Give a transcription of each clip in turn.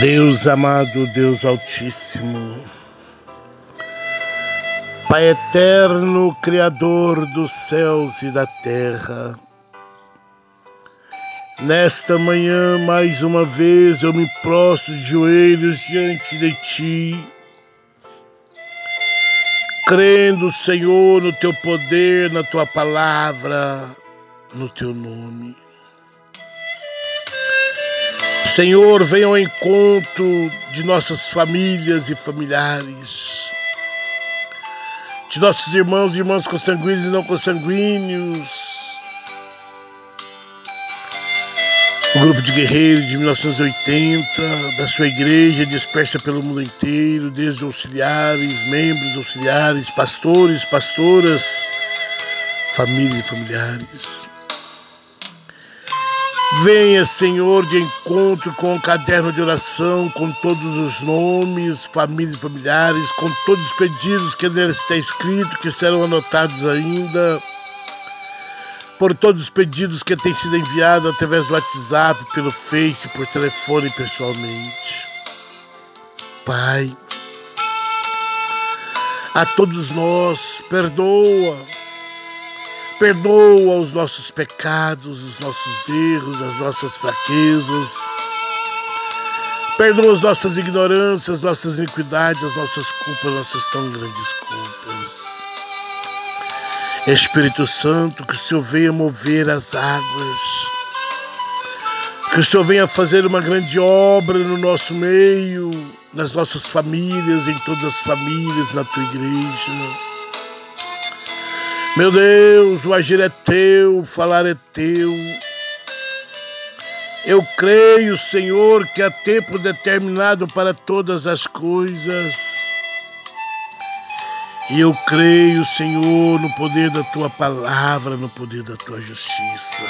Deus amado, Deus Altíssimo, Pai eterno, Criador dos céus e da terra, nesta manhã, mais uma vez, eu me prostro de joelhos diante de Ti, crendo, Senhor, no Teu poder, na Tua palavra, no Teu nome. Senhor, venha ao encontro de nossas famílias e familiares, de nossos irmãos e irmãs consanguíneos e não consanguíneos, o grupo de guerreiros de 1980, da sua igreja dispersa pelo mundo inteiro, desde auxiliares, membros auxiliares, pastores, pastoras, famílias e familiares. Venha, Senhor, de encontro com o caderno de oração, com todos os nomes, famílias e familiares, com todos os pedidos que nele está escrito, que serão anotados ainda, por todos os pedidos que têm sido enviados através do WhatsApp, pelo Face, por telefone pessoalmente. Pai, a todos nós, perdoa Perdoa os nossos pecados, os nossos erros, as nossas fraquezas. Perdoa as nossas ignorâncias, nossas iniquidades, as nossas culpas, nossas tão grandes culpas. Espírito Santo, que o Senhor venha mover as águas, que o Senhor venha fazer uma grande obra no nosso meio, nas nossas famílias, em todas as famílias, na tua igreja. Meu Deus, o agir é teu, o falar é teu. Eu creio, Senhor, que há tempo determinado para todas as coisas. E eu creio, Senhor, no poder da tua palavra, no poder da tua justiça.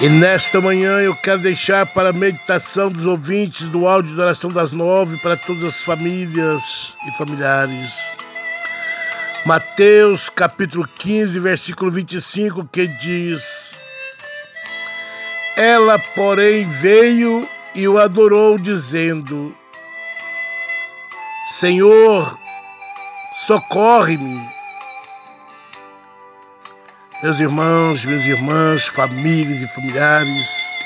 E nesta manhã eu quero deixar para a meditação dos ouvintes do áudio da oração das nove para todas as famílias e familiares Mateus capítulo 15, versículo 25, que diz: Ela, porém, veio e o adorou, dizendo: Senhor, socorre-me. Meus irmãos, minhas irmãs, famílias e familiares,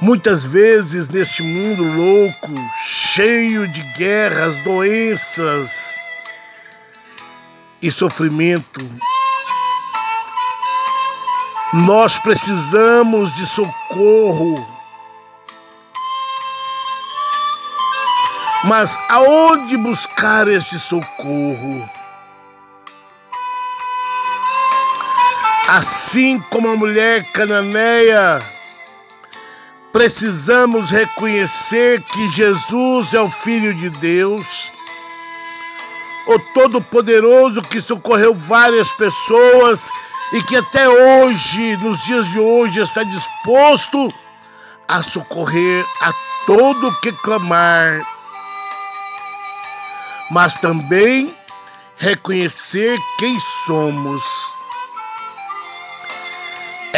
Muitas vezes neste mundo louco, cheio de guerras, doenças e sofrimento, nós precisamos de socorro. Mas aonde buscar este socorro? Assim como a mulher cananeia, precisamos reconhecer que Jesus é o Filho de Deus, o Todo-Poderoso que socorreu várias pessoas e que até hoje, nos dias de hoje, está disposto a socorrer a todo que clamar, mas também reconhecer quem somos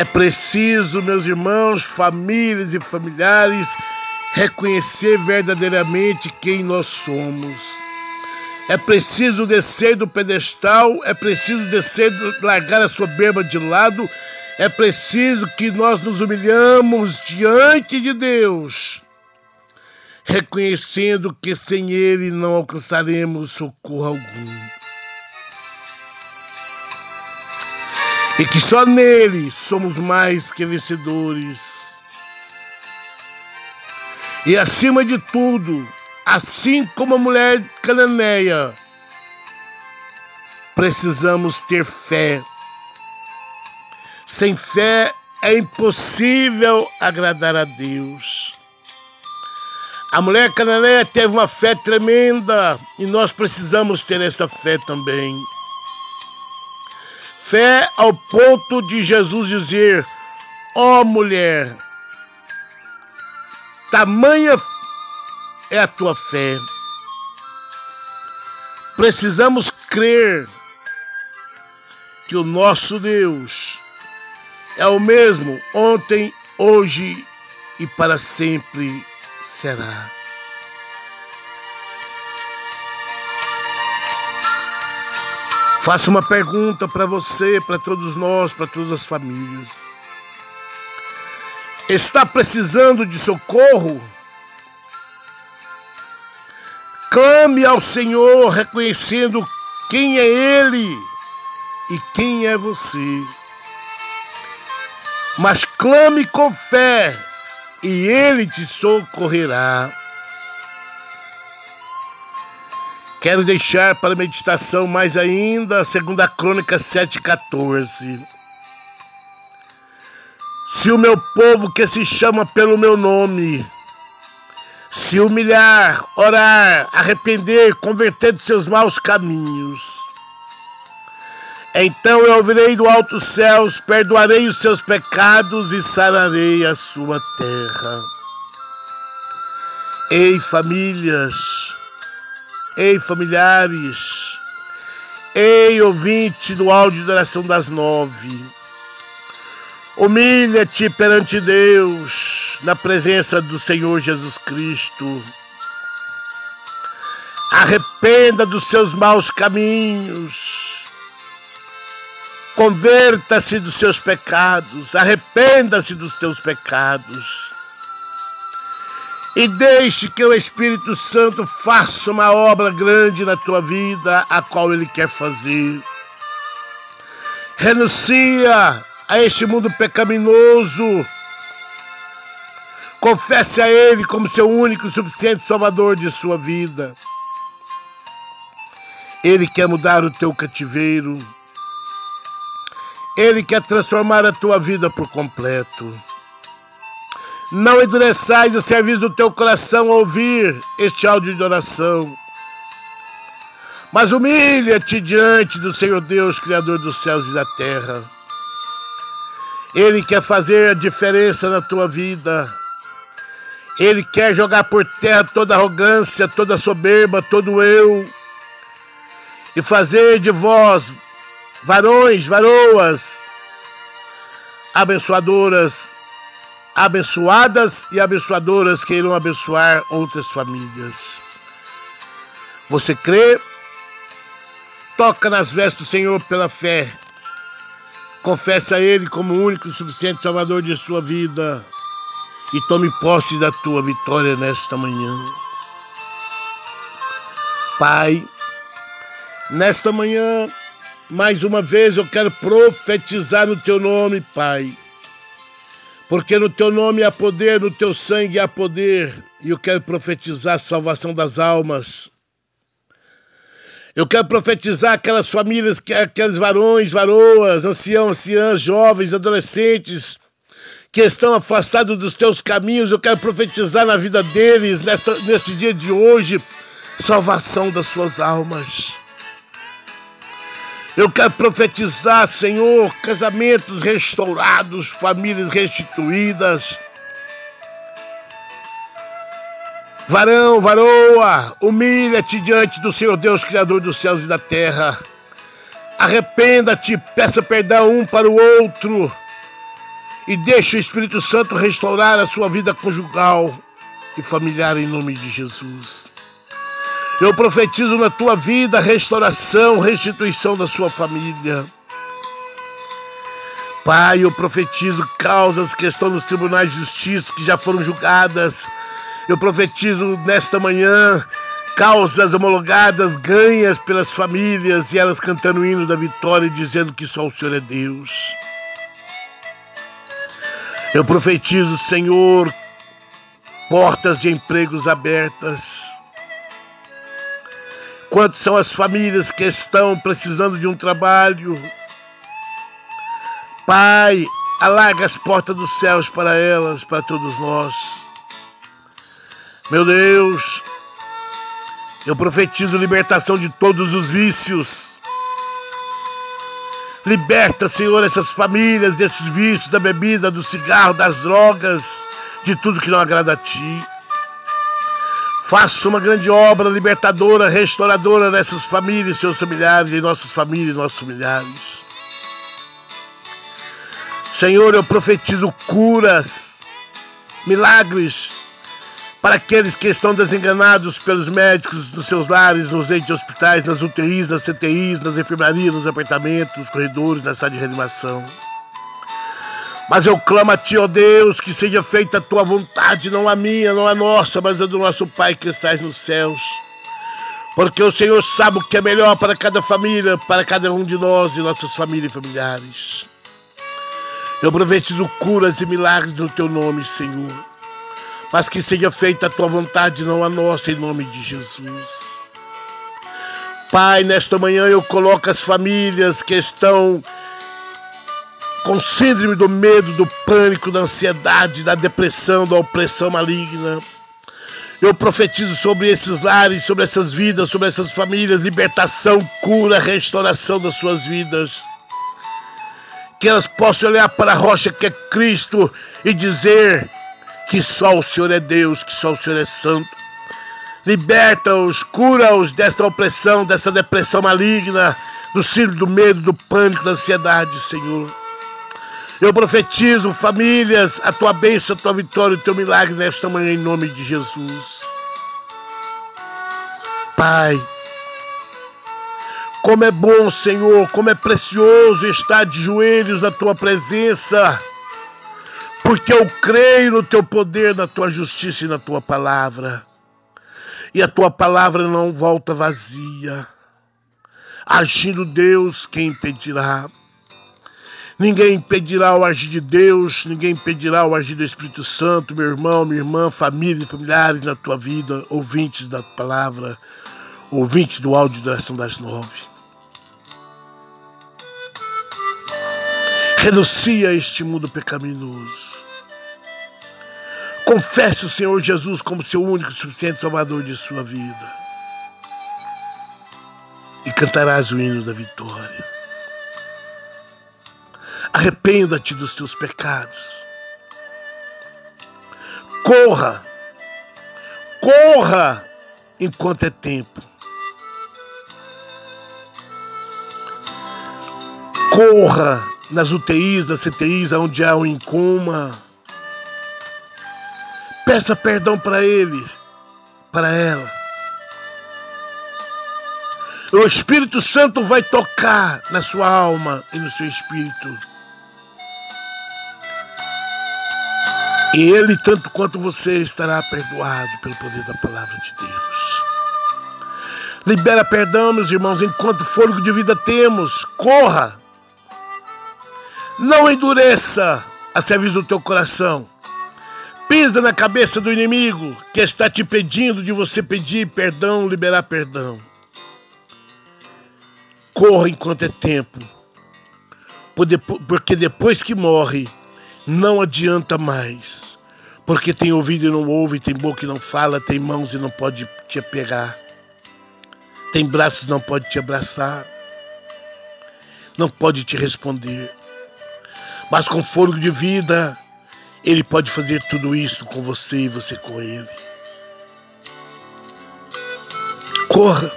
é preciso, meus irmãos, famílias e familiares, reconhecer verdadeiramente quem nós somos. É preciso descer do pedestal, é preciso descer, largar a soberba de lado, é preciso que nós nos humilhamos diante de Deus, reconhecendo que sem Ele não alcançaremos socorro algum. E que só nele somos mais que vencedores. E acima de tudo, assim como a mulher cananeia, precisamos ter fé. Sem fé é impossível agradar a Deus. A mulher cananeia teve uma fé tremenda e nós precisamos ter essa fé também. Fé ao ponto de Jesus dizer: Ó oh, mulher, tamanha é a tua fé. Precisamos crer que o nosso Deus é o mesmo ontem, hoje e para sempre será. Faço uma pergunta para você, para todos nós, para todas as famílias. Está precisando de socorro? Clame ao Senhor, reconhecendo quem é Ele e quem é você. Mas clame com fé e Ele te socorrerá. Quero deixar para meditação mais ainda a segunda crônica 7,14. Se o meu povo que se chama pelo meu nome se humilhar, orar, arrepender, converter de seus maus caminhos, então eu ouvirei do alto céus, perdoarei os seus pecados e sararei a sua terra. Ei, famílias, Ei, familiares! Ei, ouvinte do áudio da oração das nove! Humilha-te perante Deus, na presença do Senhor Jesus Cristo. Arrependa dos seus maus caminhos. Converta-se dos seus pecados. Arrependa-se dos teus pecados e deixe que o Espírito Santo faça uma obra grande na tua vida, a qual ele quer fazer. Renuncia a este mundo pecaminoso. Confesse a Ele como seu único e suficiente Salvador de sua vida. Ele quer mudar o teu cativeiro. Ele quer transformar a tua vida por completo. Não endureçais o serviço do teu coração ao ouvir este áudio de oração. Mas humilha-te diante do Senhor Deus, Criador dos céus e da terra. Ele quer fazer a diferença na tua vida. Ele quer jogar por terra toda arrogância, toda soberba, todo eu. E fazer de vós, varões, varoas, abençoadoras, abençoadas e abençoadoras que irão abençoar outras famílias. Você crê? Toca nas vestes do Senhor pela fé. Confesse a Ele como o único e suficiente Salvador de sua vida. E tome posse da tua vitória nesta manhã. Pai, nesta manhã, mais uma vez eu quero profetizar no teu nome, Pai porque no teu nome há poder, no teu sangue há poder, e eu quero profetizar a salvação das almas. Eu quero profetizar aquelas famílias, aqueles varões, varoas, anciãos, anciãs, jovens, adolescentes, que estão afastados dos teus caminhos. Eu quero profetizar na vida deles, nesse dia de hoje, salvação das suas almas. Eu quero profetizar, Senhor, casamentos restaurados, famílias restituídas. Varão, varoa, humilha-te diante do Senhor Deus, Criador dos céus e da terra. Arrependa-te, peça perdão um para o outro e deixe o Espírito Santo restaurar a sua vida conjugal e familiar em nome de Jesus. Eu profetizo na tua vida restauração, restituição da sua família. Pai, eu profetizo causas que estão nos tribunais de justiça que já foram julgadas. Eu profetizo nesta manhã causas homologadas, ganhas pelas famílias e elas cantando o hino da vitória e dizendo que só o Senhor é Deus. Eu profetizo, Senhor, portas de empregos abertas Quantas são as famílias que estão precisando de um trabalho? Pai, alarga as portas dos céus para elas, para todos nós. Meu Deus, eu profetizo libertação de todos os vícios. Liberta, Senhor, essas famílias desses vícios, da bebida, do cigarro, das drogas, de tudo que não agrada a Ti. Faça uma grande obra libertadora, restauradora dessas famílias, seus familiares, em nossas famílias, nossos familiares. Senhor, eu profetizo curas. milagres para aqueles que estão desenganados pelos médicos nos seus lares, nos leitos de hospitais, nas UTIs, nas CTIs, nas enfermarias, nos apartamentos, nos corredores, na sala de reanimação. Mas eu clamo a Ti, ó Deus, que seja feita a Tua vontade, não a minha, não a nossa, mas a do nosso Pai que estás nos céus. Porque o Senhor sabe o que é melhor para cada família, para cada um de nós e nossas famílias e familiares. Eu profetizo curas e milagres no Teu nome, Senhor. Mas que seja feita a Tua vontade, não a nossa, em nome de Jesus. Pai, nesta manhã eu coloco as famílias que estão com síndrome do medo, do pânico, da ansiedade, da depressão, da opressão maligna. Eu profetizo sobre esses lares, sobre essas vidas, sobre essas famílias, libertação, cura, restauração das suas vidas. Que elas possam olhar para a rocha que é Cristo e dizer que só o Senhor é Deus, que só o Senhor é santo. Liberta-os, cura-os dessa opressão, dessa depressão maligna, do síndrome do medo, do pânico, da ansiedade, Senhor. Eu profetizo, famílias, a tua bênção, a tua vitória, o teu milagre nesta manhã, em nome de Jesus. Pai, como é bom, Senhor, como é precioso estar de joelhos na tua presença, porque eu creio no teu poder, na tua justiça e na tua palavra. E a tua palavra não volta vazia. Agindo Deus, quem impedirá? Ninguém impedirá o agir de Deus, ninguém impedirá o agir do Espírito Santo, meu irmão, minha irmã, família familiares na tua vida, ouvintes da palavra, ouvintes do áudio da oração das nove. Renuncia a este mundo pecaminoso. Confesse o Senhor Jesus como seu único e suficiente Salvador de sua vida. E cantarás o hino da vitória. Arrependa-te dos teus pecados. Corra, corra enquanto é tempo. Corra nas UTIs, nas CTIs, onde há um em coma. Peça perdão para ele, para ela. O Espírito Santo vai tocar na sua alma e no seu espírito. E ele, tanto quanto você, estará perdoado pelo poder da palavra de Deus. Libera perdão, meus irmãos, enquanto fôlego de vida temos. Corra. Não endureça a serviço do teu coração. Pisa na cabeça do inimigo que está te pedindo de você pedir perdão, liberar perdão. Corra enquanto é tempo. Porque depois que morre, não adianta mais. Porque tem ouvido e não ouve, tem boca e não fala, tem mãos e não pode te pegar, tem braços e não pode te abraçar, não pode te responder. Mas com fôlego de vida, Ele pode fazer tudo isso com você e você com Ele. Corra.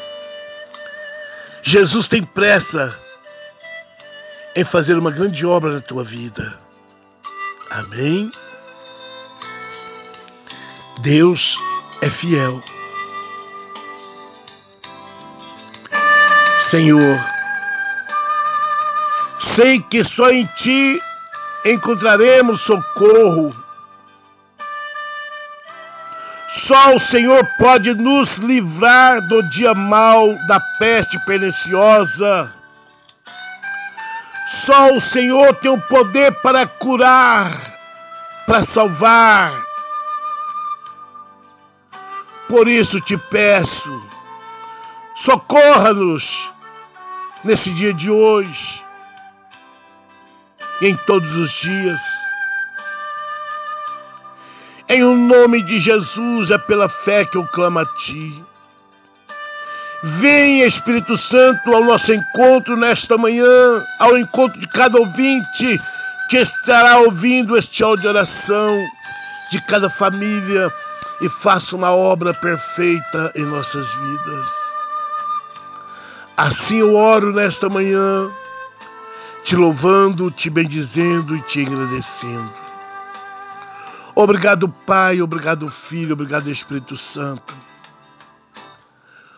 Jesus tem pressa em fazer uma grande obra na tua vida. Amém? Deus é fiel. Senhor, sei que só em Ti encontraremos socorro. Só o Senhor pode nos livrar do dia mal, da peste perniciosa só o Senhor tem o poder para curar, para salvar. Por isso te peço, socorra-nos nesse dia de hoje em todos os dias. Em o nome de Jesus, é pela fé que eu clamo a Ti. Vem, Espírito Santo, ao nosso encontro nesta manhã, ao encontro de cada ouvinte que estará ouvindo este áudio de oração, de cada família, e faça uma obra perfeita em nossas vidas. Assim eu oro nesta manhã, te louvando, te bendizendo e te agradecendo. Obrigado, Pai, obrigado, Filho, obrigado, Espírito Santo,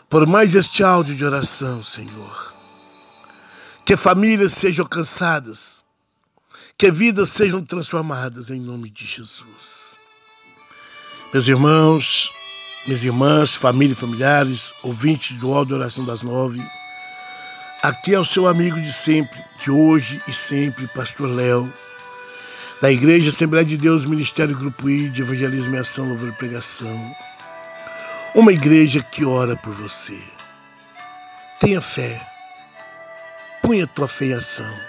por mais este áudio de oração, Senhor. Que famílias sejam alcançadas, que vidas sejam transformadas em nome de Jesus. Meus irmãos, minhas irmãs, família e familiares, ouvintes do áudio de oração das nove, aqui é o seu amigo de sempre, de hoje e sempre, Pastor Léo da Igreja Assembleia de Deus, Ministério Grupo I de Evangelismo e Ação, Louvor e Pregação. Uma igreja que ora por você. Tenha fé. Punha tua fé em ação.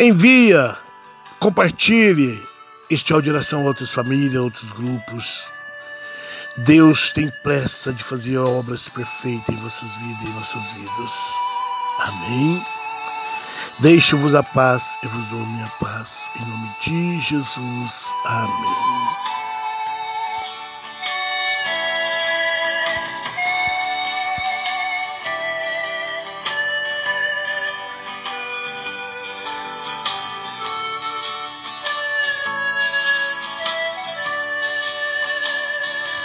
Envia, compartilhe este áudio a outras famílias, a outros grupos. Deus tem pressa de fazer obras perfeitas em vossas vidas e em nossas vidas. Amém. Deixo-vos a paz, eu vos dou a minha paz. Em nome de Jesus. Amém.